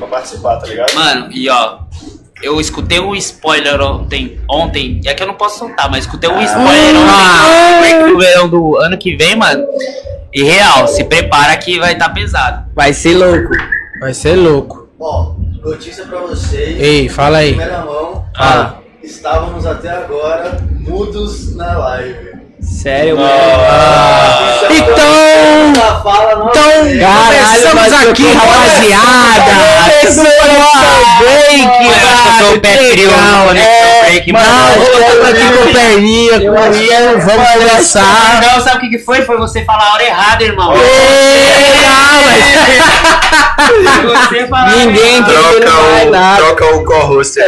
pra participar, tá ligado? Mano, e ó, eu escutei um spoiler ontem, ontem, é que eu não posso soltar, mas escutei um spoiler Ah. ontem do verão do ano que vem, mano. E real, se prepara que vai estar pesado. Vai ser louco. Vai ser louco. Bom, notícia pra vocês. Ei, fala aí. Primeira mão, Fala. estávamos até agora mudos na live. Sério, mano. É Então- Então, é. começamos aqui, rapaziada. O break, Eu sou o legal, mano, é, break, Mano, estamos aqui com perninha, com Ian, vamos conversar. Não, sabe o que que foi? Foi você falar a hora errada, irmão. Ei, ah, Você falar Ninguém Troca nada. o, troca o co-host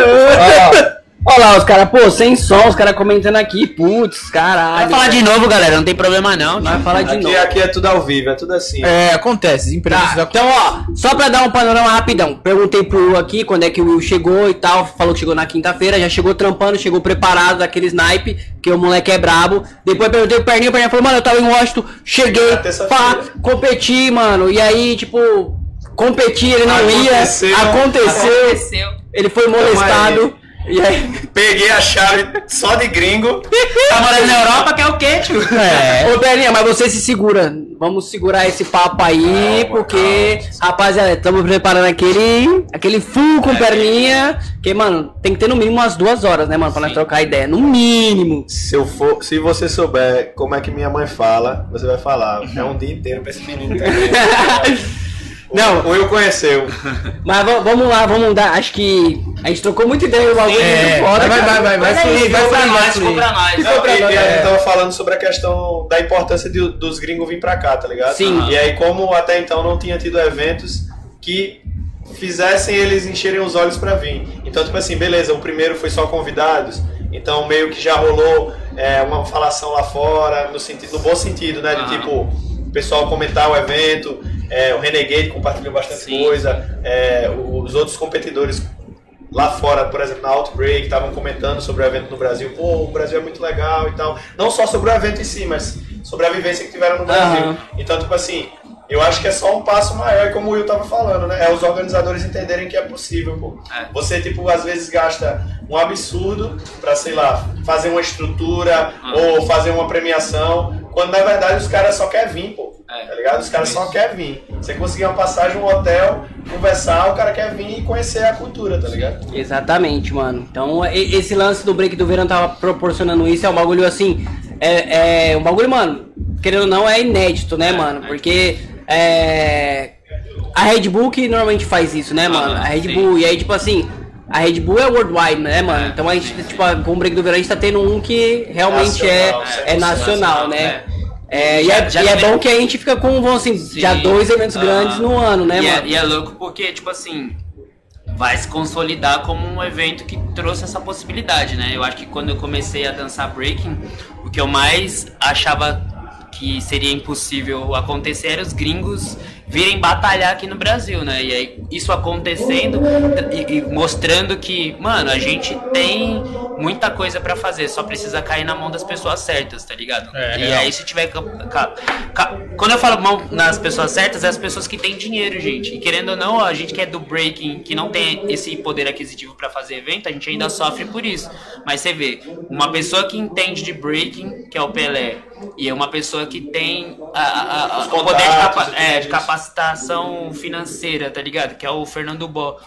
Ó lá, os caras, pô, sem som, os caras comentando aqui, putz, Vai caralho. falar de novo, galera, não tem problema não. Vai falar de Aqui, novo. aqui é tudo ao vivo, é tudo assim. É, acontece, imprevistos Tá, então, ó, só pra dar um panorama rapidão. Perguntei pro Will aqui quando é que o Will chegou e tal. Falou que chegou na quinta-feira, já chegou trampando, chegou preparado daquele snipe, que o moleque é brabo. Depois perguntei pro Perninho, o Perninho falou, mano, eu tava em Washington, cheguei, pá, competi, mano. E aí, tipo, competi, ele não Aconteceu. ia, aconteceu, Aconteceu. ele foi molestado. E aí, Peguei a chave só de gringo. Tá morando na Europa, que é o quê, tio? Ô, Perninha, mas você se segura. Vamos segurar esse papo aí, porque, rapaziada, estamos preparando aquele, aquele full com perninha. Que, mano, tem que ter no mínimo umas duas horas, né, mano, pra nós Sim. trocar ideia. No mínimo. Se eu for, se você souber como é que minha mãe fala, você vai falar. É um dia inteiro pra esse menino entender. Não. O Will conheceu. Mas va- vamos lá, vamos dar. Acho que a gente trocou muito ideia no bagulho É, foda. vai, vai, cara. vai, vai, é vai fluir, vai nós, ficou pra nós. Não, e, e a gente é. tava falando sobre a questão da importância de- dos gringos vir pra cá, tá ligado? Sim. E aí, como até então não tinha tido eventos que fizessem eles encherem os olhos pra vir. Então, tipo assim, beleza, o primeiro foi só convidados, então meio que já rolou é, uma falação lá fora, no, sentido, no bom sentido, né? De tipo, o pessoal comentar o evento, é, o Renegade compartilhou bastante Sim. coisa, é, os outros competidores lá fora, por exemplo, na Outbreak, estavam comentando sobre o evento no Brasil. Pô, o Brasil é muito legal e tal. Não só sobre o evento em si, mas sobre a vivência que tiveram no Brasil. Aham. Então, tipo assim, eu acho que é só um passo maior, como o Will tava falando, né? É os organizadores entenderem que é possível, pô. É. Você, tipo, às vezes gasta um absurdo pra, sei lá, fazer uma estrutura Aham. ou fazer uma premiação, quando na verdade os caras só querem vir, pô. É. Tá ligado? Os caras só querem vir. Você conseguir uma passagem, um hotel, conversar, o cara quer vir e conhecer a cultura, tá ligado? Exatamente, mano. Então, esse lance do break do verão tava proporcionando isso. É um bagulho assim. É, é um bagulho, mano. Querendo ou não, é inédito, né, mano? Porque é. A Red Bull que normalmente faz isso, né, mano? A Red sim. Bull. E aí, tipo assim. A Red Bull é worldwide, né, mano? É, Então a gente, tipo, com o break do verão, a gente tá tendo um que realmente Nacional, é, é 100% nacional, né? É, e Já- é, já e é bom que a gente fica com, vamos assim, já Sim. dois eventos Aham. grandes no ano, né, e mano? É, e é louco porque, tipo assim, vai se consolidar como um evento que trouxe essa possibilidade, né? Eu acho que quando eu comecei a dançar breaking, o que eu mais achava que seria impossível acontecer era os gringos virem batalhar aqui no Brasil, né? E aí, isso acontecendo e, e mostrando que, mano, a gente tem muita coisa pra fazer, só precisa cair na mão das pessoas certas, tá ligado? É, e real. aí, se tiver. Quando eu falo mão nas pessoas certas, é as pessoas que têm dinheiro, gente. E querendo ou não, a gente que é do breaking, que não tem esse poder aquisitivo pra fazer evento, a gente ainda sofre por isso. Mas você vê, uma pessoa que entende de breaking, que é o Pelé, e é uma pessoa que tem a- a- a- o poder de, capa- é, de isso. Capacitação financeira, tá ligado? Que é o Fernando Bó.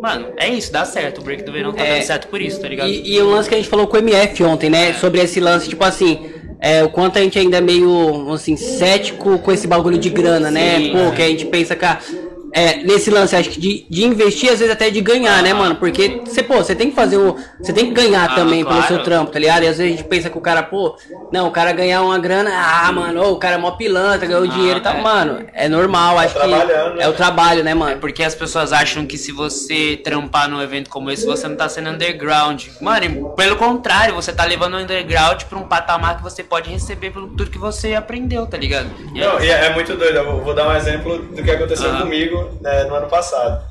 Mano, é isso, dá certo. O break do verão tá É. dando certo por isso, tá ligado? E, e o lance que a gente falou com o MF ontem, né? Sobre esse lance, tipo assim, é, o quanto a gente ainda é meio, assim, cético com esse bagulho de grana, né? Sim, Pô, é. que a gente pensa que. É, nesse lance, acho que de, de investir, às vezes até de ganhar, né, mano? Porque você, pô, você tem que fazer o. Você tem que ganhar Ah, também pelo claro. seu trampo, tá ligado? E às vezes a gente pensa que o cara, pô, não, o cara ganhar uma grana, ah, mano, ô, o cara é mó pilantra, ganhou dinheiro e tal. é. Mano, é normal, acho que. trabalhando, né? É o trabalho, né, É mano? porque as pessoas acham que se você trampar num evento como esse, você não tá sendo underground. Mano, pelo contrário, você tá levando o underground pra um patamar que você pode receber pelo tudo que você aprendeu, tá ligado? E é Não, e é, é muito doido. Eu vou, vou dar um exemplo do que aconteceu Aham. comigo né, no ano passado.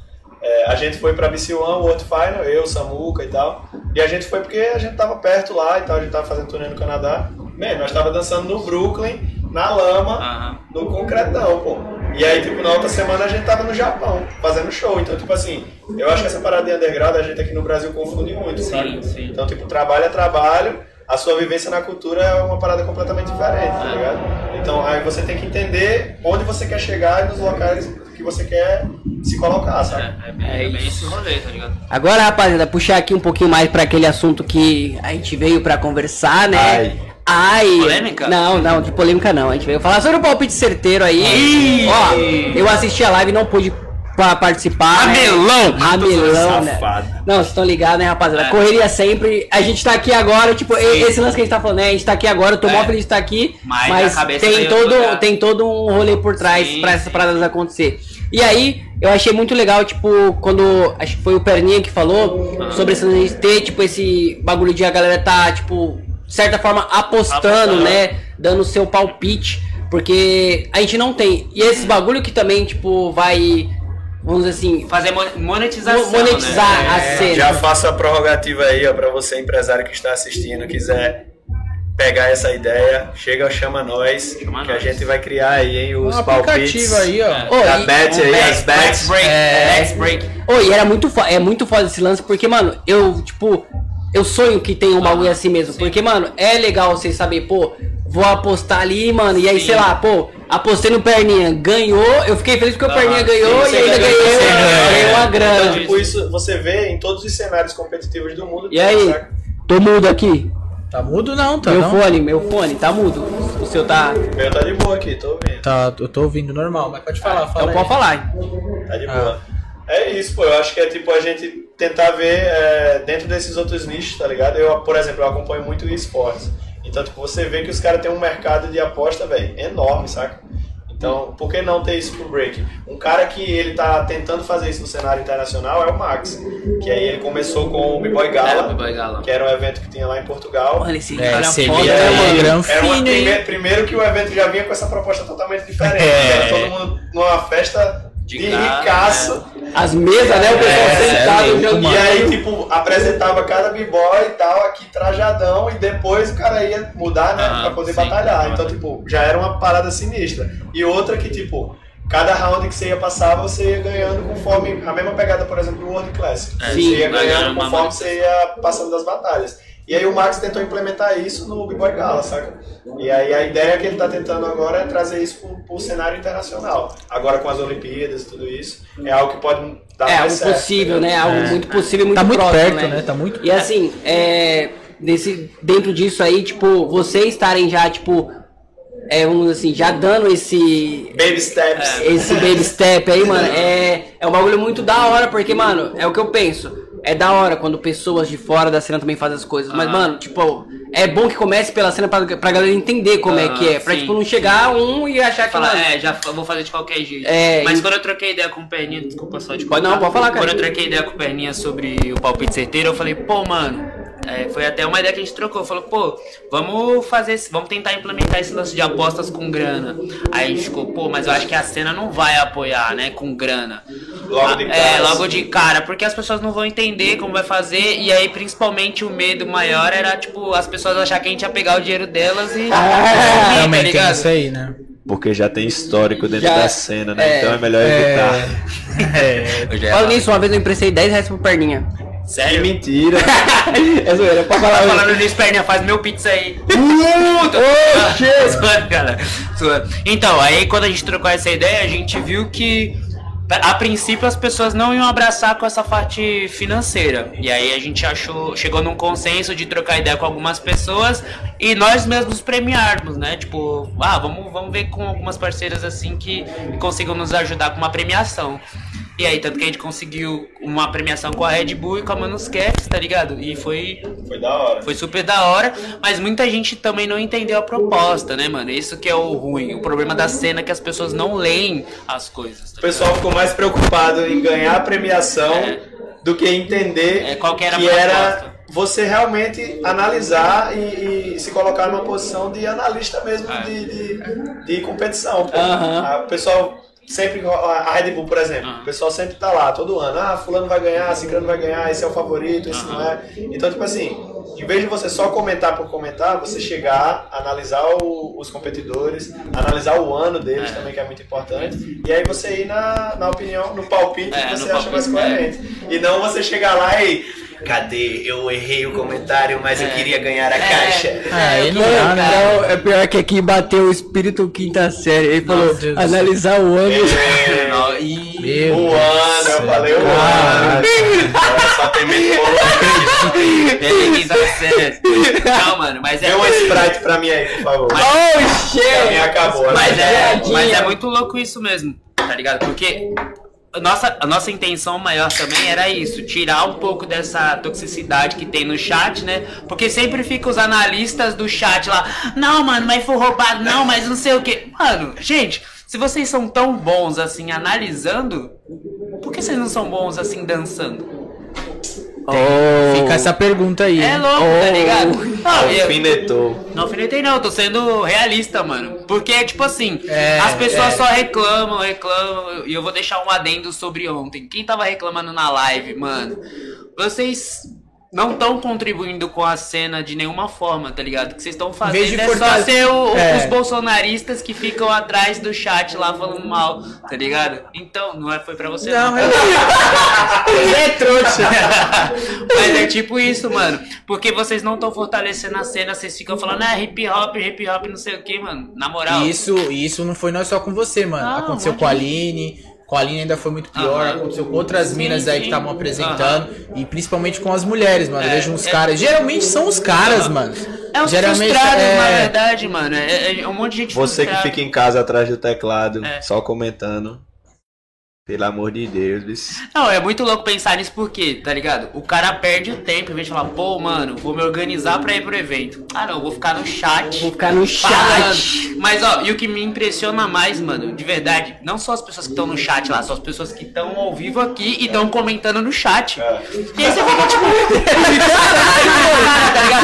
É, a gente foi pra BC One, o World Final, eu, Samuca e tal. E a gente foi porque a gente tava perto lá e tal, a gente tava fazendo turnê no Canadá. Man, nós tava dançando no Brooklyn, na lama, no concretão, pô. E aí, tipo, na outra semana a gente tava no Japão, fazendo show. Então, tipo assim, eu acho que essa parada de underground a gente aqui no Brasil confunde muito, sabe? sim. Então, tipo, trabalho é trabalho, a sua vivência na cultura é uma parada completamente diferente, tá ligado? Então, aí você tem que entender onde você quer chegar e nos locais que você quer se colocar, sabe? É, é bem, é bem esse rolê, tá ligado? Agora, rapaziada, puxar aqui um pouquinho mais pra aquele assunto que a gente veio pra conversar, né? Ai. Ai. Polêmica? Não, não, de polêmica não. A gente veio falar sobre o palpite certeiro aí. Ó, eu assisti a live e não pude pa- participar. né? Ramelão! Ramelão, né? Não, vocês estão ligados, né, rapaziada? É. Correria sempre. A gente tá aqui agora, tipo, e- esse lance que a gente tá falando, né? A gente tá aqui agora, eu tô É. mó feliz de estar aqui. Mas Mas, tem, todo, tem todo um rolê por trás Sim, pra essas sim. paradas acontecer. E aí, eu achei muito legal, tipo, quando. Acho que foi o Perninha que falou Ah. sobre esse lance de ter, tipo, esse bagulho de a galera tá, tipo, de certa forma, apostando, Apostando. né? Dando o seu palpite. Porque a gente não tem. E esse bagulho que também, tipo, vai. Vamos dizer assim. Fazer mon- monetização. Monetizar né? a É, cena. Já faço a prorrogativa aí, ó, pra você, empresário que está assistindo, quiser pegar essa ideia, chega, chama nós, Chama que a nós. gente vai criar aí, hein, os Um palpites. aí, ó. É. Da e- Bet Um aí, as bets. Break. É. Max Break. Ô, e era muito fo- é muito foda esse lance, porque, mano, eu, tipo, eu sonho que tenha um bagulho assim mesmo. Porque, mano, é legal você saber, pô, vou apostar ali, mano, e aí, Sim. sei lá, pô, apostei no Perninha, ganhou, eu fiquei feliz porque o Ah, Perninha ganhou sim, e ainda ganhou, ganhou. ganhei uma grana. Então, tipo, isso você vê em todos os cenários competitivos do mundo. E aí, saca? tô mudo aqui. Tá mudo não, tá meu não? fone, meu fone, tá mudo. O seu tá. Meu tá de boa aqui, tô ouvindo. Tá, eu tô ouvindo normal, mas pode falar, fala Então aí. pode falar. Tá de boa. É isso, pô. Eu acho que é tipo a gente tentar ver é, dentro desses outros nichos, tá ligado? Eu, por exemplo, eu acompanho muito esportes. Então, tipo, você vê que os caras têm um mercado de aposta, velho, enorme, saca? Então, por que não ter isso pro break? Um cara que ele tá tentando fazer isso no cenário internacional é o Max. Que aí ele começou com o B-Boy É, Gala, B-Boy Gala. que era um evento que tinha lá em Portugal. Mano, esse É, cara você foda, via aí, mano? Era uma fino, hein? prime- primeiro que o evento já vinha com essa proposta totalmente diferente. É. Era todo mundo numa festa de, De cara, ricaço. As mesas, né? O pessoal É, sentado é jogando. E aí, tipo, apresentava cada b-boy e tal, aqui trajadão, e depois o cara ia mudar, né, Ah, pra poder sim. batalhar. Então, tipo, já era uma parada sinistra. E outra que, tipo, cada round que você ia passar, você ia ganhando conforme. A mesma pegada, por exemplo, do World Classic. É, você sim, ia vai ganhando conforme você ia passando das batalhas. E aí o Max tentou implementar isso no B-Boy Gala, saca? E aí a ideia que ele tá tentando agora é trazer isso pro, pro cenário internacional. Agora com as Olimpíadas e tudo isso, é algo que pode dar É mais algo certo. possível, né? Algo É. muito possível, muito Tá muito próximo, perto, né? Tá muito E assim, é, desse, dentro disso aí, tipo, vocês estarem já, tipo, é, vamos dizer assim, já dando esse Baby steps. esse baby step aí, mano, é, é um bagulho muito da hora, porque, mano, é o que eu penso. É da hora quando pessoas de fora da cena também fazem as coisas. Mas, Ah. mano, tipo, é bom que comece pela cena pra, pra galera entender como é Ah, que é. Pra, sim, tipo, não sim. chegar um e achar que, mano, é, já vou fazer de qualquer jeito. É, Mas e- quando eu troquei ideia com o Perninha, desculpa só de Pode não, pode falar, cara. Quando eu troquei ideia com o Perninha sobre o palpite certeiro, eu falei, pô, mano, é, foi até uma ideia que a gente trocou. Falou, pô, vamos fazer, vamos tentar implementar esse lance de apostas com grana. Aí a gente ficou, pô, mas eu acho que a cena não vai apoiar, né, com grana. Logo de Ah, cara. É, logo de cara, porque as pessoas não vão entender como vai fazer, e aí principalmente o medo maior era, tipo, as pessoas achar que a gente ia pegar o dinheiro delas e. Ah, tá Também tem ligado? isso aí, né? Porque já tem histórico dentro Já- da cena, né? é, então é melhor evitar. É. Eu já ia Fala falar. nisso, uma vez eu emprestei 10 reais pro Perninha. Que Sério? mentira. é zoeira, pode Tá falar. falando nisso, Perninha, faz meu pizza aí. Uh, tô... Zoando, cara. Zoando. Então, aí quando a gente trocou essa ideia, a gente viu que a princípio as pessoas não iam abraçar com essa parte financeira. E aí a gente achou, chegou num consenso de trocar ideia com algumas pessoas e nós mesmos premiarmos, né? Tipo, ah, vamos, vamos ver com algumas parceiras assim que consigam nos ajudar com uma premiação. E aí, tanto que a gente conseguiu uma premiação com a Red Bull e com a Manuscast, tá ligado? E foi Foi da hora. foi super da hora, mas muita gente também não entendeu a proposta, né, mano? Isso que é o ruim. O problema da cena é que as pessoas não leem as coisas. tá O pessoal ficou mais preocupado em ganhar a premiação É. do que entender É, qual que era a proposta. era você realmente analisar e, e se colocar numa posição de analista mesmo É. de, de, de competição. Ah, O pessoal sempre a Red Bull, por exemplo, Aham. o pessoal sempre tá lá, todo ano, ah, fulano vai ganhar, ciclano vai ganhar, esse é o favorito, esse não é. Então, tipo assim, em vez de você só comentar por comentar, você chegar, analisar o- os competidores, analisar o ano deles É. também, que é muito importante, e aí você ir na, na opinião, no palpite É, que você acha mais palpite, é. coerente. E não você chegar lá e. Cadê? Eu errei o comentário, mas eu É. queria ganhar a É. caixa. Ah, aí não Mano, dá, né? não, é pior que aqui bateu o espírito quinta série. Ele falou, Deus analisar o ano. É, Não, e... Meu o Deus ano, eu falei o ano. Só tem dar sério. Não, mano, mas é... Dê uma Sprite pra mim aí, por favor. Oh, Pra mim shit! acabou. né? Mas é, Piadinha. mas é muito louco isso mesmo, tá ligado? Porque a nossa, a nossa intenção maior também era isso, tirar um pouco dessa toxicidade que tem no chat, né? Porque sempre fica os analistas do chat lá, não, mano, mas foi roubado, não, mas não sei o que. Mano, gente, se vocês são tão bons assim analisando, por que vocês não são bons assim dançando? Oh. Fica essa pergunta aí. É louco, tá ligado? Não, eu- Alfinetou. não alfinetei não, tô sendo realista, mano. Porque, tipo assim, É, as pessoas é. só reclamam, reclamam. E eu vou deixar um adendo sobre ontem. Quem tava reclamando na live, mano, vocês não estão contribuindo com a cena de nenhuma forma, tá ligado? O que vocês estão fazendo de é só fortale- ser o- É. os bolsonaristas que ficam atrás do chat lá falando mal, tá ligado? Então, não é, foi pra você Não, não. é é trouxa. Mas é tipo isso, mano. Porque vocês não estão fortalecendo a cena, vocês ficam falando, ah, hip hop, hip hop, não sei o que, mano. Na moral. Isso, isso não foi não só com você, mano. Não, Aconteceu com a Aline. Com a Aline ainda foi muito pior. Aham. Aconteceu com outras Sim, minas aí que estavam apresentando. E principalmente com as mulheres, mano. Eu É, vejo uns é- caras. Geralmente são os caras, mano. É os Geralmente frustrados, é- na verdade, mano. É, é um monte de gente Você que frustrada. fica em casa atrás do teclado, É. só comentando. Pelo amor de Deus, bicho. Não, é muito louco pensar nisso porque, tá ligado? O cara perde o tempo em vez de falar, pô, mano, vou me organizar pra ir pro evento. Ah, não, vou ficar no chat. Vou ficar no falando. chat. Mas, ó, e o que me impressiona mais, mano, de verdade, não só as pessoas que estão no chat lá, são as pessoas que estão ao vivo aqui e estão comentando no chat. É. E aí você fica tipo. tá ligado?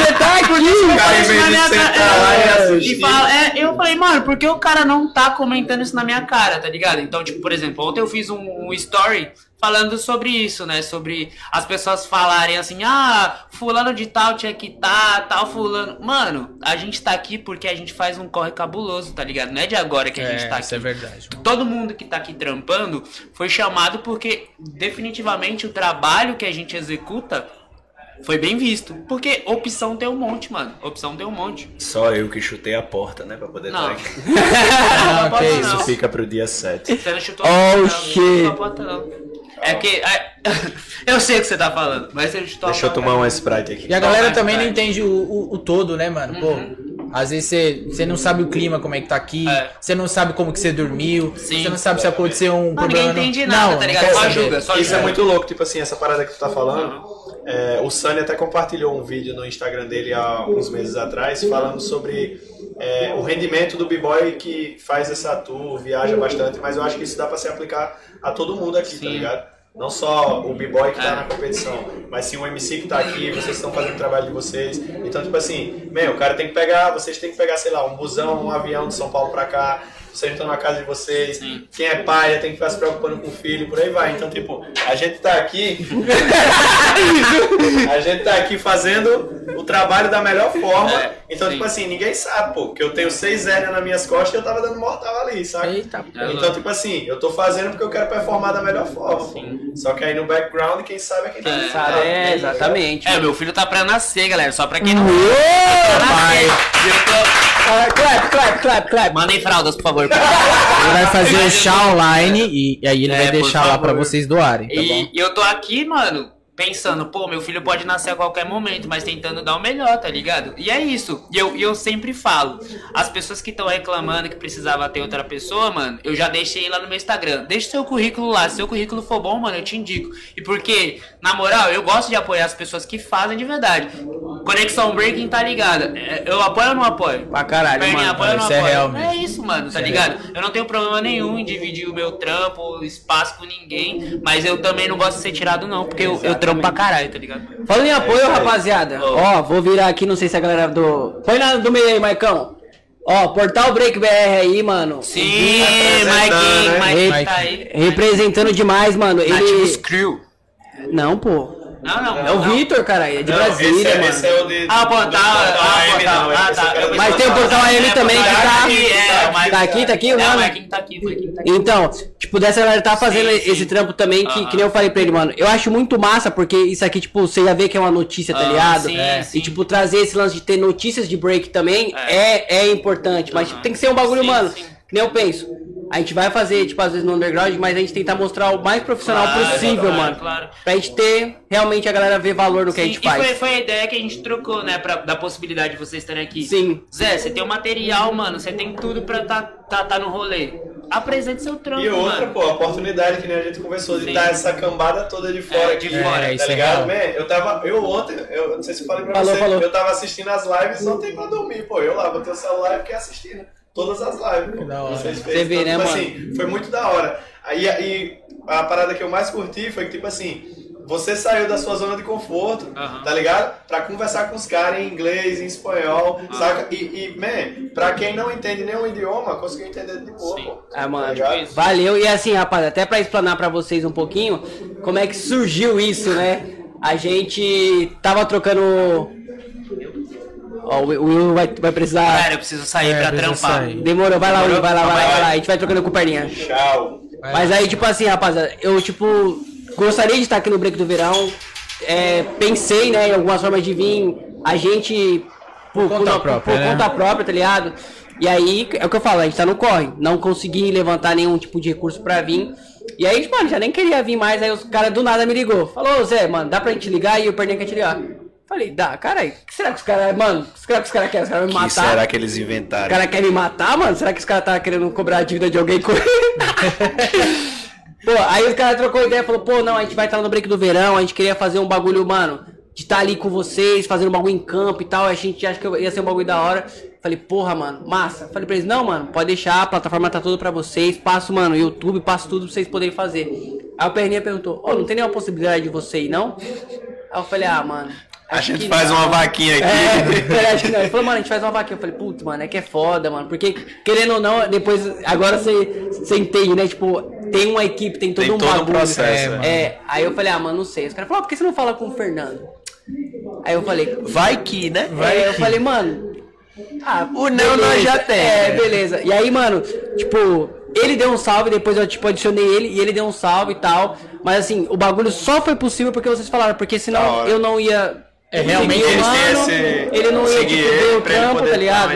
Você tá aqui? cara- lá e é, e fala- é, eu falei, mano, por que o cara não tá comentando isso na minha cara, tá ligado? Então, tipo, por exemplo, ontem eu fiz um, um story falando sobre isso, né? Sobre as pessoas falarem assim, ah, fulano de tal tinha que tá, tal fulano. Mano, a gente tá aqui porque a gente faz um corre cabuloso, tá ligado? Não é de agora que a gente É, tá isso é aqui. verdade. Todo mundo que tá aqui trampando foi chamado porque definitivamente o trabalho que a gente executa foi bem visto. Porque opção tem um monte, mano. Opção tem um monte. Só eu que chutei a porta, né? Pra poder Não. estar aqui. Não, pode que não. isso. Isso fica pro dia 7. Você não chutou Oh, a porta, não. shit. Não porta, não. É que. é- eu sei o que você tá falando, mas você chutou Deixa eu a porta. tomar uma Sprite aqui. E a galera também não entende o, o, o todo, né, mano? Pô, às vezes você, você não sabe o clima, como é que tá aqui, É. você não sabe como que você dormiu, Sim. você não sabe se aconteceu um Não, problema. ninguém entende não. nada, Não, tá ligado? Só julga, só Isso é muito louco, tipo assim, essa parada que tu tá falando. É, o Sunny até compartilhou um vídeo no Instagram dele há uns meses atrás falando sobre é, o rendimento do b-boy que faz essa tour, viaja bastante, mas eu acho que isso dá pra se aplicar a todo mundo aqui, tá Sim. ligado? Não só o b-boy que tá É. na competição, mas sim o MC que tá aqui, vocês estão fazendo o trabalho de vocês. Então, tipo assim, meu, o cara tem que pegar, vocês têm que pegar, sei lá, um busão, um avião de São Paulo pra cá, vocês estão na casa de vocês. Sim. Quem é pai tem que ficar se preocupando com o filho, por aí vai. Então, tipo, a gente tá aqui. a gente tá aqui fazendo o trabalho da melhor forma. É, então, sim. tipo assim, ninguém sabe, pô, que eu tenho seis hérnias nas minhas costas e eu tava dando mortal ali, sabe? Eita, É Então, tipo assim, eu tô fazendo porque eu quero performar da melhor forma. pô. Só que aí no background, quem sabe é quem tá É, no Sabe, é, tá exatamente. É, meu filho tá pra nascer, galera. Só pra quem não. pai. Ah, clap, clap, clap, clap. Mandem fraldas, por favor. Ele vai fazer o chá online e, e aí ele É, vai deixar lá pra vocês doarem, tá bom? E, e eu tô aqui, mano, pensando, pô, meu filho pode nascer a qualquer momento, mas tentando dar o melhor, tá ligado? E é isso. E eu, eu sempre falo, as pessoas que estão reclamando que precisava ter outra pessoa, mano, eu já deixei lá no meu Instagram. Deixa seu currículo lá. Se seu currículo for bom, mano, eu te indico. E porque, na moral, eu gosto de apoiar as pessoas que fazem de verdade. Conexão Breaking tá ligada. É, Eu apoio ou não apoio? Pra caralho, Perninha, mano. apoio não isso é apoio? real mesmo. É isso, mano, tá ligado? Eu não tenho problema nenhum em dividir o meu trampo, o espaço com ninguém, mas eu também não gosto de ser tirado, não, porque eu, eu trampo pra caralho, tá ligado? Falando em apoio, aí. rapaziada. Ô. Ó, vou virar aqui, não sei se a galera do. Põe na do meio aí, Maicão. Ó, Portal Break BR aí, mano. Sim, apresentando, Mike, né? Mike tá aí. Representando demais, mano. Nativos Ele. Crew. Não, pô. Não, não. É o não. Vitor, cara. É de Não, Brasília, esse, é, mano. esse é o de. Ah, do- Portal, do ah, AM, Portal, não, ah, esse tá. é o cara Mas tem o Portal AM É, também que Portal tá- aqui, é, o Tá aqui, tá aqui, É, mano. o Mike tá aqui, o Mike tá aqui. Então, tipo, dessa galera tá fazendo Sim, sim. esse trampo também, que, que nem eu falei pra ele, mano. Eu acho muito massa, porque isso aqui, tipo, você já vê que é uma notícia, tá Ah, ligado? sim, É. E, tipo, trazer esse lance de ter notícias de break também é, é, importante. Mas, tipo, tem que ser um bagulho, mano, nem eu penso. A gente vai fazer, tipo, às vezes no underground, mas a gente tentar mostrar o mais profissional Claro, possível, claro, mano. claro. Pra gente ter realmente a galera ver valor no que a gente e faz. foi, foi a ideia que a gente trocou, né? Pra, da possibilidade de vocês estarem aqui. Sim. Zé, você tem o material, mano. Você tem tudo pra tá, tá, tá no rolê. Apresente seu trampo, E outra, mano. pô, a oportunidade que nem a gente conversou de Sim. dar essa cambada toda de fora É, de aqui, fora, tá isso é ligado? real. Man, eu tava, eu ontem, eu não sei se eu falei pra Falou, você, falou. eu tava assistindo as lives ontem pra dormir, pô, eu lá, botei o celular e fiquei assistindo todas as lives, pô. da hora. Vocês Você fez, vê, né, tipo mano? assim, foi muito da hora. Aí, aí a parada que eu mais curti foi que, tipo assim, você saiu da sua zona de conforto, Aham. tá ligado? Pra conversar com os caras em inglês, em espanhol, saca? E, e, man, pra quem não entende nenhum idioma, conseguiu entender de boa, Sim. pô. Ah, mano, Tá valeu. E assim, rapaz, até pra explanar pra vocês um pouquinho como é que surgiu isso, né? A gente tava trocando. Ó, o Will vai, vai precisar. Cara, eu preciso sair É, pra trampar. sair. Demorou, vai lá, Will, vai lá, vai lá, Vai, vai lá. A gente vai trocando com perninha. Tchau. Mas aí, tipo assim, rapaziada, eu, tipo, gostaria de estar aqui no Break do Verão. É, pensei, né, em algumas formas de vir. A gente. Por, conta por- própria, por né? conta própria, tá ligado? E aí, é o que eu falo, a gente tá no corre. Não consegui levantar nenhum tipo de recurso pra vir. E aí, mano, já nem queria vir mais. Aí os caras do nada me ligou. Falou, "Ô, Zé, mano, dá pra gente ligar? E o Perninha quer te ligar. Falei, dá, cara, o que será que os caras. Mano, o que será que os caras querem? Os caras vão me que matar? será que eles Os inventaram? caras querem me matar, mano? Será que os caras tá querendo cobrar a dívida de alguém com Pô, aí os caras trocou ideia, falou, pô, não, a gente vai estar no break do verão, a gente queria fazer um bagulho, mano, de estar ali com vocês, fazendo um bagulho em campo e tal, a gente acha que ia ser um bagulho da hora. Falei, porra, mano, massa. Falei pra eles, não, mano, pode deixar, a plataforma tá toda pra vocês, passo, mano, YouTube, passo tudo pra vocês poderem fazer. Aí o Perninha perguntou, ô, não tem nenhuma possibilidade de você ir, não? Aí eu falei, ah, mano. A acho gente que faz não." uma vaquinha aqui. É, ele acha que não. Ele falou, mano, a gente faz uma vaquinha. Eu falei, putz, mano, é que é foda, mano. Porque, querendo ou não, depois, agora você, você entende, né? Tipo, tem uma equipe, tem todo Tem um todo um bagulho. processo, É, é. aí eu falei, ah, mano, não sei. Os caras falaram, ah, por que você não fala com o Fernando? Aí eu falei, Vai que, né? Aí eu falei, mano. Ah, O não nós já tem, É, né? beleza. E aí, mano, tipo, ele deu um salve, depois eu, tipo, adicionei ele e ele deu um salve e tal. Mas assim, o bagulho só foi possível porque vocês falaram, porque senão eu não ia. É, realmente o eles têm mano, esse- ele não ia tipo, o poder tá ligado?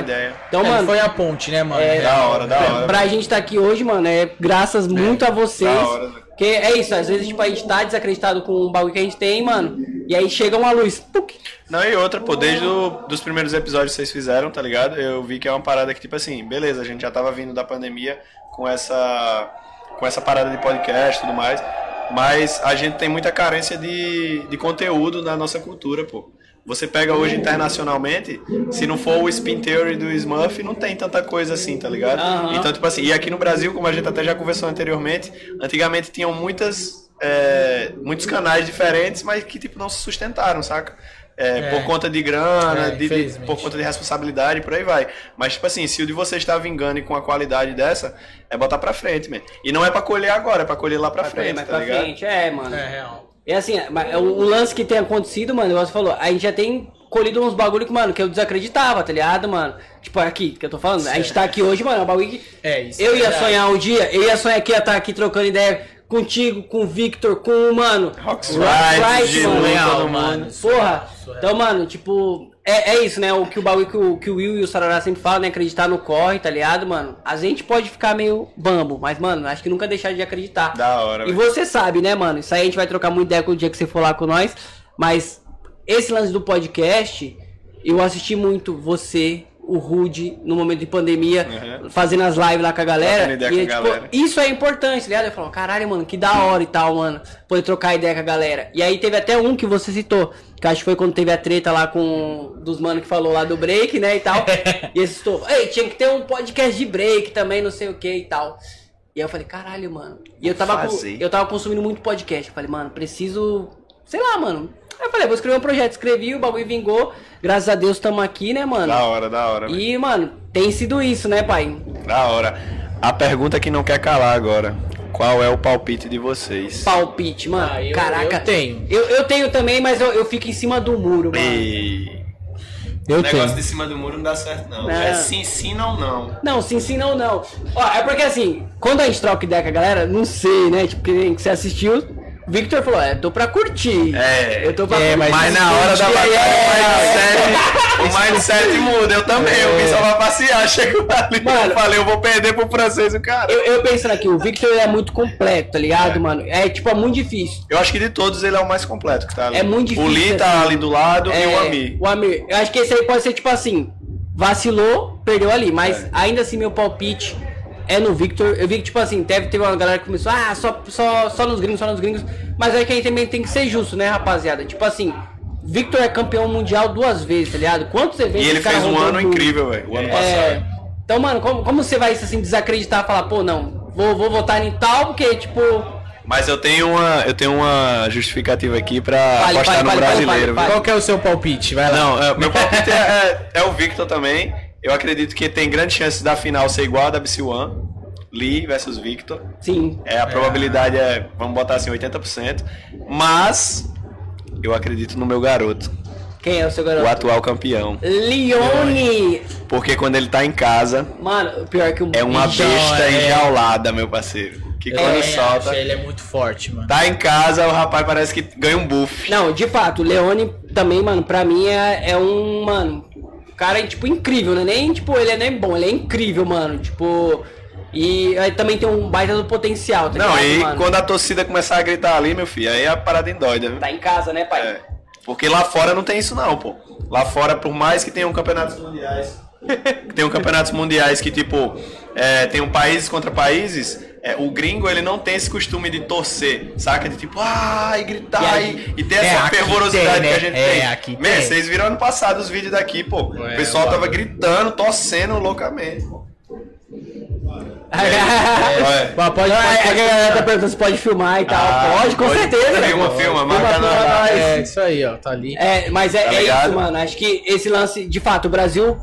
Então, É, mano, foi a ponte, né, mano? É, Da hora, da hora. pra gente estar aqui hoje, mano, é graças muito a vocês. hora, né? que é isso, às vezes, tipo, a gente tá desacreditado com o bagulho que a gente tem, mano. E aí chega uma luz. puc, Não, e outra, pô, desde os primeiros episódios que vocês fizeram, tá ligado? Eu vi que é uma parada que, tipo assim, beleza, a gente já tava vindo da pandemia com essa, com essa parada de podcast e tudo mais, mas a gente tem muita carência de, de conteúdo na nossa cultura, pô. Você pega hoje internacionalmente, se não for o Spin Theory do Smurf, não tem tanta coisa assim, tá ligado? Aham. Então, tipo assim, e aqui no Brasil, como a gente até já conversou anteriormente, antigamente tinham muitas, é, muitos canais diferentes, mas que, tipo, não se sustentaram, saca? É, É. Por conta de grana, É, de- de, por conta de responsabilidade, por aí vai. Mas, tipo assim, se o de vocês está vingando e com a qualidade dessa, é botar pra frente, man. E não é pra colher agora, é pra colher lá pra pra frente, tá pra ligado? frente. É, mano. É real. E assim, mas o, o lance que tem acontecido, mano, igual você falou, a gente já tem colhido uns bagulho que, mano, que eu desacreditava, tá ligado, mano? Tipo, aqui, que eu tô falando, a gente tá aqui hoje, mano, é um bagulho que. É, isso Eu é ia sonhar um dia, eu ia sonhar que ia estar aqui trocando ideia contigo, com o Victor, com o, mano. Wright, Wright, Gilu, mano. Todo mano. Porra! Surreal. Então, mano, tipo, é, é isso, né? O que o bagulho que o, que o Will e o Sarará sempre falam, né? Acreditar no corre, tá ligado, mano? A gente pode ficar meio bambo, mas, mano, acho que nunca deixar de acreditar. Da hora, E velho. você sabe, né, mano? Isso aí a gente vai trocar muita ideia com o dia que você for lá com nós. Mas esse lance do podcast, eu assisti muito você, o Rude, no momento de pandemia, Uhum. fazendo as lives lá com a galera. E, com a tipo, galera. isso é importante, tá ligado? Eu falo, caralho, mano, que da hora e tal, mano. Poder trocar ideia com a galera. E aí teve até um que você citou, que acho que foi quando teve a treta lá com dos mano que falou lá do break, né, e tal. e ele citou, ei, tinha que ter um podcast de break também, não sei o que e tal. E aí eu falei, caralho, mano. E eu tava, com- eu tava consumindo muito podcast. Eu falei, mano, preciso. Sei lá, mano. Aí eu falei, vou escrever um projeto. Escrevi, o bagulho vingou. Graças a Deus estamos aqui, né, mano? Da hora, da hora. E, mano, tem sido isso, né, pai? Da hora. A pergunta que não quer calar agora. Qual é o palpite de vocês? Palpite, mano. Ah, eu- Caraca. eu tenho. Eu, eu tenho também, mas eu, eu fico em cima do muro, mano. E... Eu O negócio tenho. de cima do muro não dá certo, não. Não. É sim, sim, não, não. Não, sim, sim, não, não. Ó, é porque assim, quando a gente troca ideia com a galera, não sei, né? Tipo, que você assistiu, Victor falou, é, tô pra curtir. É. Eu tô pra É, curtir. Mas na hora da batalha, é, o mindset, o mindset muda. Eu também. Eu vim só pra passear. Chego ali, Mano. eu falei, eu vou perder pro francês o cara. Eu, eu pensando aqui, o Victor é muito completo, tá ligado, É. mano? É, tipo, é muito difícil. Eu acho que de todos ele é o mais completo que tá ali. É muito difícil, O Lee tá assim. ali do lado e É, o Ami. O Amir. Eu acho que esse aí pode ser tipo assim, vacilou, perdeu ali, mas É. ainda assim meu palpite é no Victor. Eu vi que tipo assim, teve, teve uma galera que começou, ah, só, só, só nos gringos, só nos gringos. Mas aí que a gente também tem que ser justo, né, rapaziada? Tipo assim, Victor é campeão mundial duas vezes, tá ligado? Quantos eventos E ele fez um ano incrível, velho. O ano É. passado. Então, mano, como, como você vai assim, desacreditar e falar, pô, não, vou, vou votar em tal, porque, tipo. Mas eu tenho uma, eu tenho uma justificativa aqui pra Fale, apostar fale, no fale, brasileiro. viu? Qual que é o seu palpite? Vai lá. Não, é, meu palpite é, é- é o Victor também. Eu acredito que tem grandes chances da final ser igual a da BC1. Lee versus Victor. Sim. É, a probabilidade é, vamos botar assim, 80%. Mas eu acredito no meu garoto, Quem é o seu o garoto? atual campeão. Leone! Porque quando ele tá em casa, Mano, o pior que o é uma besta é. enjaulada, meu parceiro. Que Eu quando solta, ele é muito forte, mano. tá em casa, o rapaz parece que ganha um buff. Não, de fato, o Leone também, mano, pra mim é, é um, mano, cara, tipo, incrível, né? Nem, tipo, ele é nem bom, ele é incrível, mano. Tipo, e aí também tem um baita do potencial, tá Não, ligado, e mano? quando a torcida começar a gritar ali, meu filho, aí a parada endoida, viu? Tá em casa, né, pai? É. Porque lá fora não tem isso não, pô. Lá fora, por mais que tenham campeonatos mundiais, tenham campeonatos mundiais que, tipo, é, tenham países contra países, é, o gringo, ele não tem esse costume de torcer, saca? De tipo, ah, e gritar E e, aí- e ter É, essa fervorosidade tem, né? que a gente É, tem. aqui Man, tem. vocês viram ano passado os vídeos daqui, pô. É, o pessoal tava gritando, torcendo loucamente. pô. É. É. Pô, pode, é, pode, é que a galera tá perguntando se pode filmar e tal. Ah, pode, com pode. certeza. Filma, filma, marca nós. É, isso aí, ó, tá ali. É, mas é, Tá é isso, mano. Acho que esse lance, de fato, o Brasil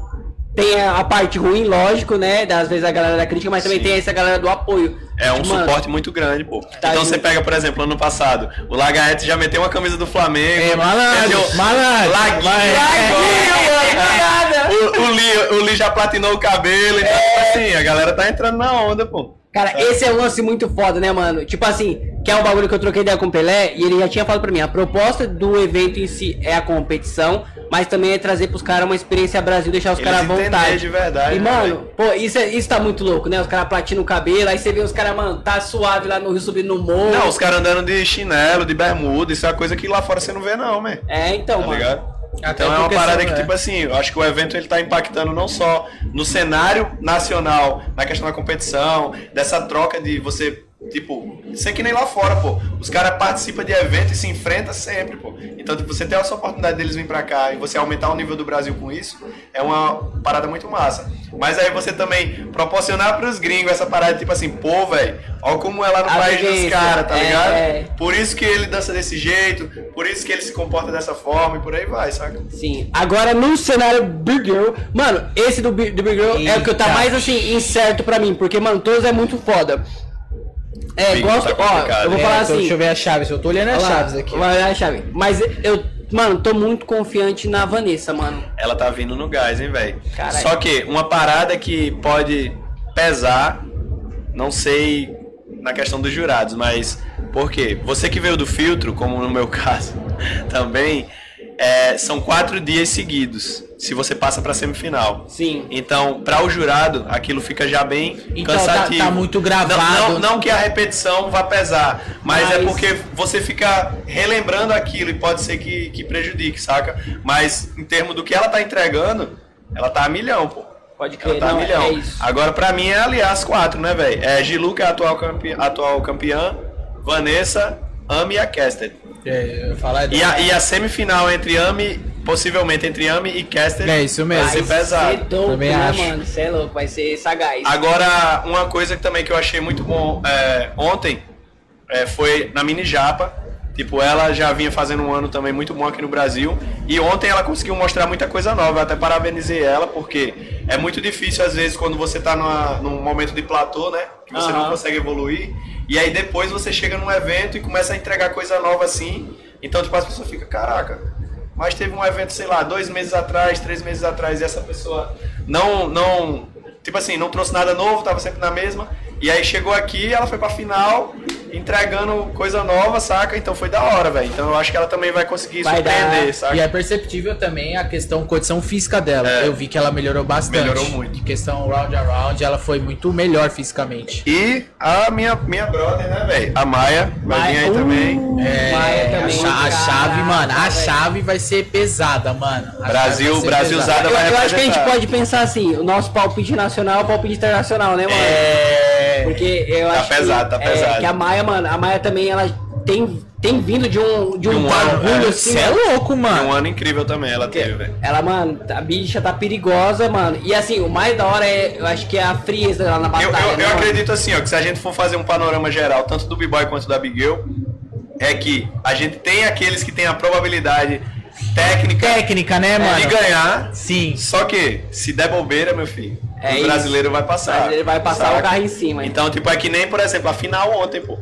tem a parte ruim, lógico, né? Das vezes a galera da crítica, mas também Sim. tem essa galera do apoio. É um Tipo, mano, suporte muito grande, pô. Tá então você junto. pega, por exemplo, ano passado, o Lagaete já meteu uma camisa do Flamengo. É, malandro, meteu- malandro. Laguinho. Laguinho, nada. o, o, Lee, o Lee já platinou o cabelo. Então, tipo assim, a galera tá entrando na onda, pô. Cara, esse é um lance muito foda, né, mano? Tipo assim, que é um bagulho que eu troquei ideia com o Pelé e ele já tinha falado pra mim, a proposta do evento em si é a competição, mas também é trazer pros caras uma experiência Brasil, deixar os caras à vontade. de verdade, E, né, mano, pô, isso, é, isso tá muito louco, né? Os caras platinam o cabelo, aí você vê os caras, mano, tá suave lá no Rio subindo no morro. Não, os caras andando de chinelo, de bermuda, isso é uma coisa que lá fora você não vê, não, man. É, então, Tá mano. ligado? Até Então é uma parada que, é. tipo assim, eu acho que o evento ele tá impactando não só no cenário nacional, na questão da competição, dessa troca de você, tipo, ser que nem lá fora, pô. Os caras participam de evento e se enfrentam sempre, pô. Então, tipo, você ter essa oportunidade deles vir pra cá e você aumentar o nível do Brasil com isso, é uma parada muito massa. Mas aí você também proporcionar pros gringos essa parada, tipo assim, pô, velho, ó como é lá no A país dos caras, tá é, ligado? é. Por isso que ele dança desse jeito, por isso que ele se comporta dessa forma e por aí vai, saca? Sim. Agora no cenário Big Girl, mano, esse do, do Big Girl é o que tá Eita. mais assim, incerto pra mim, porque, mano, todos é muito foda. É, gosto, tá ó, eu vou falar É, tô- assim. deixa eu ver as chaves, eu tô olhando lá, chaves aqui. Vai olhar a chave. Mas eu, mano, tô muito confiante na Vanessa, mano. Ela tá vindo no gás, hein, velho? Só que uma parada que pode pesar, não sei na questão dos jurados, mas por quê? Você que veio do filtro, como no meu caso também, é, são quatro dias seguidos, se você passa pra semifinal. Sim. Então, para o jurado, aquilo fica já bem Então, tá- cansativo. tá muito gravado. Não, não, não que a repetição vá pesar, mas, é Mas- porque você fica relembrando aquilo e pode ser que, que prejudique, saca? Mas em termos do que ela tá entregando, ela tá a milhão, pô. Pode crer, Ela tá a não, milhão. é. Agora, pra mim, é aliás as quatro, né, velho? É Gilu, que é a atual, campe... atual campeã, Vanessa, Ami e a Caster. É, falar E a, e a semifinal entre Ami, possivelmente entre Ami e Caster, É isso mesmo. vai ser pesado. ser dope, Também né, acho. mano? Você é louco, vai ser sagaz. Agora, uma coisa que também que eu achei muito bom é, ontem é, foi na mini japa. Tipo, ela já vinha fazendo um ano também muito bom aqui no Brasil. E ontem ela conseguiu mostrar muita coisa nova. Eu até parabenizei ela, porque é muito difícil, às vezes, quando você tá numa, num momento de platô, né? Que você não Aham. consegue evoluir. E aí depois você chega num evento e começa a entregar coisa nova assim. Então, tipo, as pessoas ficam, caraca. Mas teve um evento, sei lá, dois meses atrás, três meses atrás, e essa pessoa não, não, tipo assim, não trouxe nada novo, tava sempre na mesma. E aí chegou aqui, ela foi pra final, entregando coisa nova, saca? Então foi da hora, velho. Então eu acho que ela também vai conseguir Vai surpreender, dar. saca? E é perceptível também a questão condição física dela. É. Eu vi que ela melhorou bastante. Melhorou muito. Em questão round a round, ela foi muito melhor fisicamente. E a minha, minha brother, né, velho? A Maia vai vir aí Uh, também. É, Maia a, também, a chave, mano, a chave vai ser pesada, mano. A Brasil- Brasil pesada. usada Eu, vai eu acho que a gente pode pensar assim, o nosso palpite nacional é o palpite internacional, né, mano? É. Porque eu Tá acho pesado, que, tá é, pesado. que a Maia, mano, a Maia também, ela tem, tem vindo de um, de um, De um ano, bagulho é. assim, Você é louco, mano. um ano incrível também ela teve, velho. Ela, mano, a bicha tá perigosa, mano. E assim, o mais da hora é, eu acho que é a frieza dela na Eu, batalha. eu, eu né, mano? acredito assim, ó, que se a gente for fazer um panorama geral, tanto do B-Boy quanto da Big Girl, é que a gente tem aqueles que tem a probabilidade técnica Técnica, né, de mano? ganhar. Sim. Só que, se der bobeira, meu filho, É o isso. brasileiro vai passar. Ele vai passar saca? o carro em cima. Então, tipo, é que nem, por exemplo, a final ontem, pô.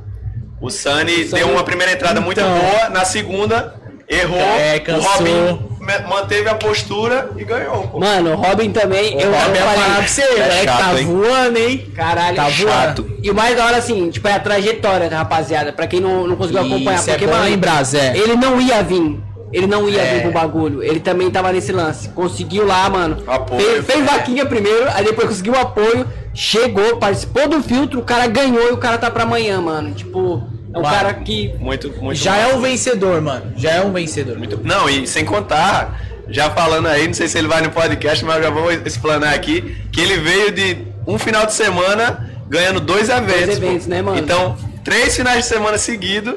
O Sunny O Sunny- deu uma primeira entrada muito Então. boa, na segunda errou, É, o cansou. Robin me- manteve a postura e ganhou, pô. Mano, o Robin também, eu, Eu eu vou falar pra você, moleque, chato, tá hein? voando, hein? caralho, Tá chato. voando. E o mais da hora, assim, tipo, é a trajetória, rapaziada, pra quem não, não conseguiu acompanhar. Isso, é porque, bom mano, lembrar, Zé. ele não ia vir. Ele não ia É. vir pro bagulho. Ele também tava nesse lance. Conseguiu lá, mano. Apoio. Fez, fez vaquinha primeiro, aí depois conseguiu apoio. Chegou, participou do filtro, o cara ganhou e o cara tá pra amanhã, mano. Tipo, é um Mano, cara que. Muito, muito Já massa. é um vencedor, mano. Já é um vencedor. Muito- Não, e sem contar, já falando aí, não sei se ele vai no podcast, mas eu já vou explanar aqui, que ele veio de um final de semana ganhando dois eventos. pô. eventos, né, mano? Então, três finais de semana seguidos,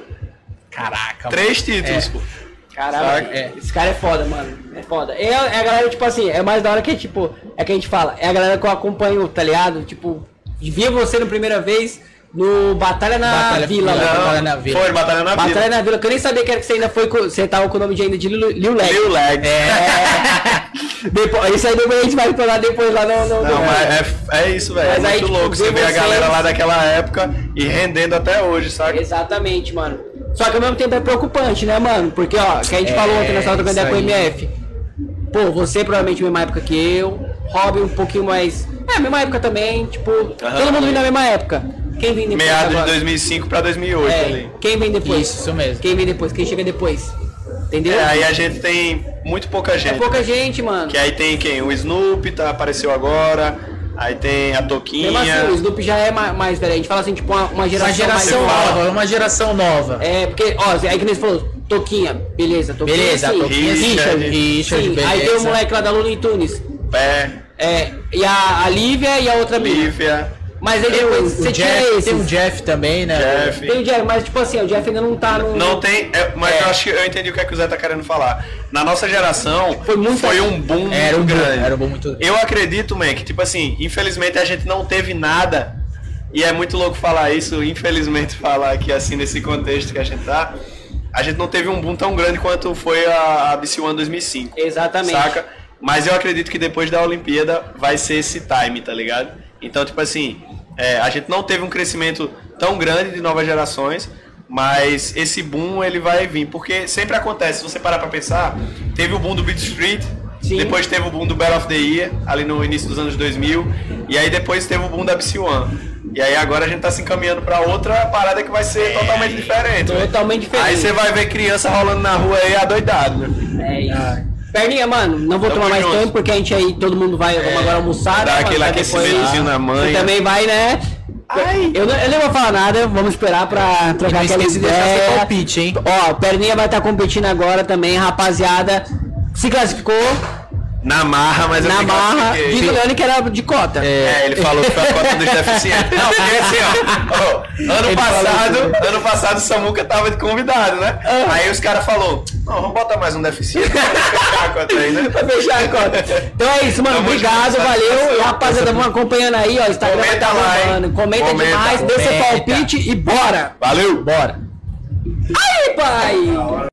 Caraca, três títulos, É. pô. Caralho, é, esse cara é foda, mano. É foda. É, é a galera, tipo assim, é mais da hora que, tipo, é que a gente fala, é a galera que eu acompanho, tá ligado? Tipo, via você na primeira vez no Batalha na Batalha- Vila. Não, lá. Batalha na Vila. Foi, Batalha na Batalha Vila. na Vila, que eu nem sabia que, era que você ainda foi com, você tava com o nome de ainda de Lil, Lil Leg. Lil Leg. É. depois, isso aí depois a gente vai falar depois lá no. no Não, no- mas é, é isso, velho. É Mas aí, muito tipo, louco você ver ver a galera lá daquela época e rendendo até hoje, sabe? Exatamente, mano. Só que ao mesmo tempo é preocupante, né, mano? Porque, ó, que a gente É, falou ontem nessa outra isso ideia com o. MF. Pô, você provavelmente mesma época que eu, Robin um pouquinho mais. É, mesma época também, tipo, todo mundo vindo na mesma época. Quem vem depois? Meados de agora? 2005 pra 2008 É, ali. quem vem depois? Isso, isso mesmo. Quem vem depois? Quem chega depois? Entendeu? É, aí a gente tem muito pouca É gente. pouca gente, mano. Que aí tem quem? O Snoop tá, apareceu agora. Aí tem a Toquinha. Mesmo assim, o Snoop já é ma- mais velho. A gente fala assim, tipo, uma, uma geração, Uma geração mais nova, uma geração nova. É, porque, ó, aí que nem você falou, Toquinha, beleza, Toquinha. Beleza, sim. Toquinha, Richard, Richard, Richard, Sim, beleza. aí tem o moleque lá da Looney Tunes. É, É, e a, a Lívia e a outra. Lívia, Mas Tem depois o, você o Jeff, esses. tem o Jeff também, né? Jeff. Tem o Jeff, mas tipo assim, o Jeff ainda não tá no. Não tem, é, mas eu acho que eu entendi o que, é que o Zé tá querendo falar. Na nossa geração, Foi muito- um boom Era um grande. era um bom muito. Eu acredito, man, que tipo assim, infelizmente a gente não teve nada. E é muito louco falar isso, infelizmente falar aqui assim nesse contexto que a gente tá. A gente não teve um boom tão grande quanto foi a, a BC One 2005. Exatamente. Saca? Mas eu acredito que depois da Olimpíada vai ser esse time, tá ligado? Então, tipo assim, é, a gente não teve um crescimento tão grande de novas gerações, mas esse boom ele vai vir, porque sempre acontece, se você parar pra pensar, teve o boom do Beat Street, Sim. depois teve o boom do Battle of the Year, ali no início dos anos 2000, e aí depois teve o boom da BC One. E aí agora a gente tá se encaminhando pra outra parada que vai ser totalmente diferente. né? Totalmente diferente. Aí você vai ver criança rolando na rua aí adoidado, né? É isso. Perninha, mano, não vou Tamo tomar mais junto. tempo porque a gente aí, todo mundo vai, vamos agora almoçar, Dá né? aquele mano, aquecimentozinho na manha. Você também vai, né? Eu, não, eu não vou falar nada, vamos esperar pra trocar não aquela esqueça de deixar seu ideia. palpite, hein? Ó, Perninha vai estar competindo agora também, rapaziada. Se classificou Na marra, mas eu na me marra. classifiquei. Diz o Leone que era de cota. É, ele falou que foi a cota dos deficientes. Não, porque assim, ó. ó, ano Ele passado, ano passado o Samuca tava de convidado, né? Ah. Aí os caras falaram, não, vamos botar mais um deficiente pra fechar a cota aí, né? Pra fechar a cota. Então é isso, mano. Tamo Obrigado, junto, valeu. rapaziada, vão acompanhando aí, ó. Instagram Comenta tá lá. Comenta, Comenta, demais, dê seu comenta. palpite e bora! Valeu! Bora. Aí, pai!